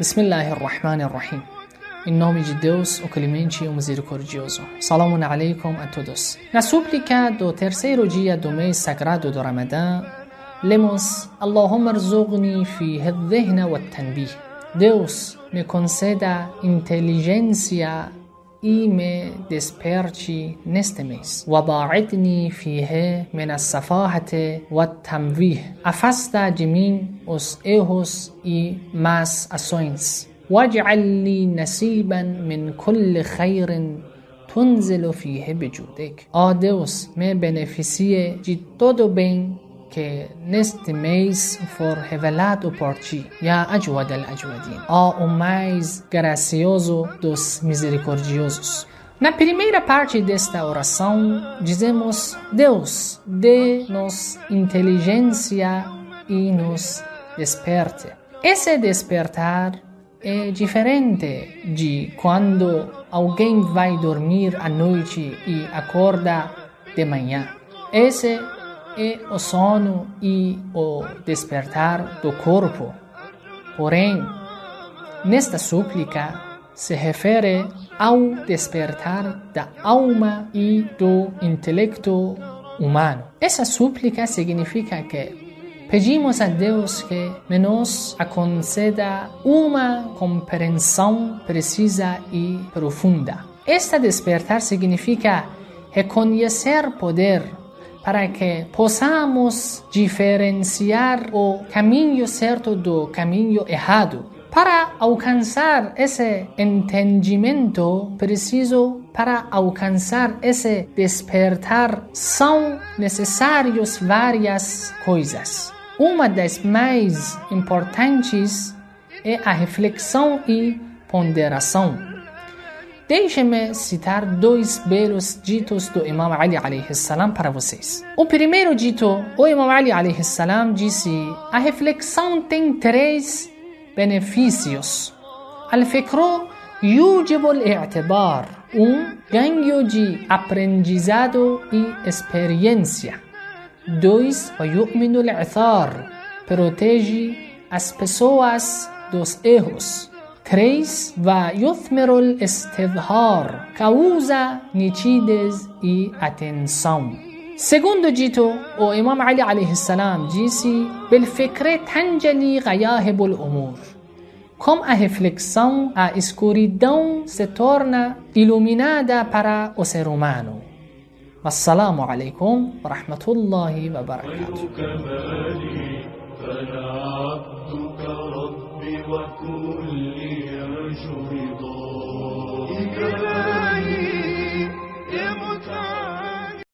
Bismillah ar-Rahman ar-Rahim. Em nome de Deus, o clemente e o misericordioso. Salamun alaikum a todos. Na súplica do terceiro dia do mês sagrado do Ramadã, lemos Allahumma rzuqni fi dhihna wa tanbih. Deus me conceda inteligência إيمة دسبيرشي نستميس. وباعدني فيه من السفاهة والتمويه أفستا جمين أس إيهوس إي ماس أسوينس. واجعل لي نصيبا من كل خير تنزل فيه بجودك. آدوس ما بنفسية جدود بين que neste mês for revelado por ti. Ya Ajwad al-Ajwadin. Ó o mais gracioso dos misericordiosos. Na primeira parte desta oração, dizemos: Deus, dê-nos inteligência e nos desperte. Esse despertar é diferente de quando alguém vai dormir à noite e acorda de manhã. Esse é o sono e o despertar do corpo. Porém, nesta súplica se refere ao despertar da alma e do intelecto humano. Essa súplica significa que Pedimos a Deus que nos conceda uma compreensão precisa e profunda. Esta despertar significa reconhecer poder para que possamos diferenciar o caminho certo do caminho errado. Para alcançar esse entendimento preciso para alcançar esse despertar são necessários várias coisas. Uma das mais importantes é a reflexão e ponderação. Deixe-me citar dois belos ditos do Imam Ali alayhi salam para vocês. O primeiro dito, o Imam Ali alayhi salam disse: a reflexão tem três benefícios. Al-fikru yujibu al-i'tibar, um ganho de aprendizado e experiência. 2. ويؤمن العثار protege as pessoas dos erros. کریس و یثمر الاستظهار. کاوزا نیچیدز ای اتنسام سگوندو جیتو او امام علی علیه السلام جیسی بالفکر تنجلی غیاه الامور. کم اه فلکسان ا اسکوری دون ستورنا ایلومینادا پرا اوس رومانو و السلام علیکم و رحمت الله و فلا عبدك رب وكل يشري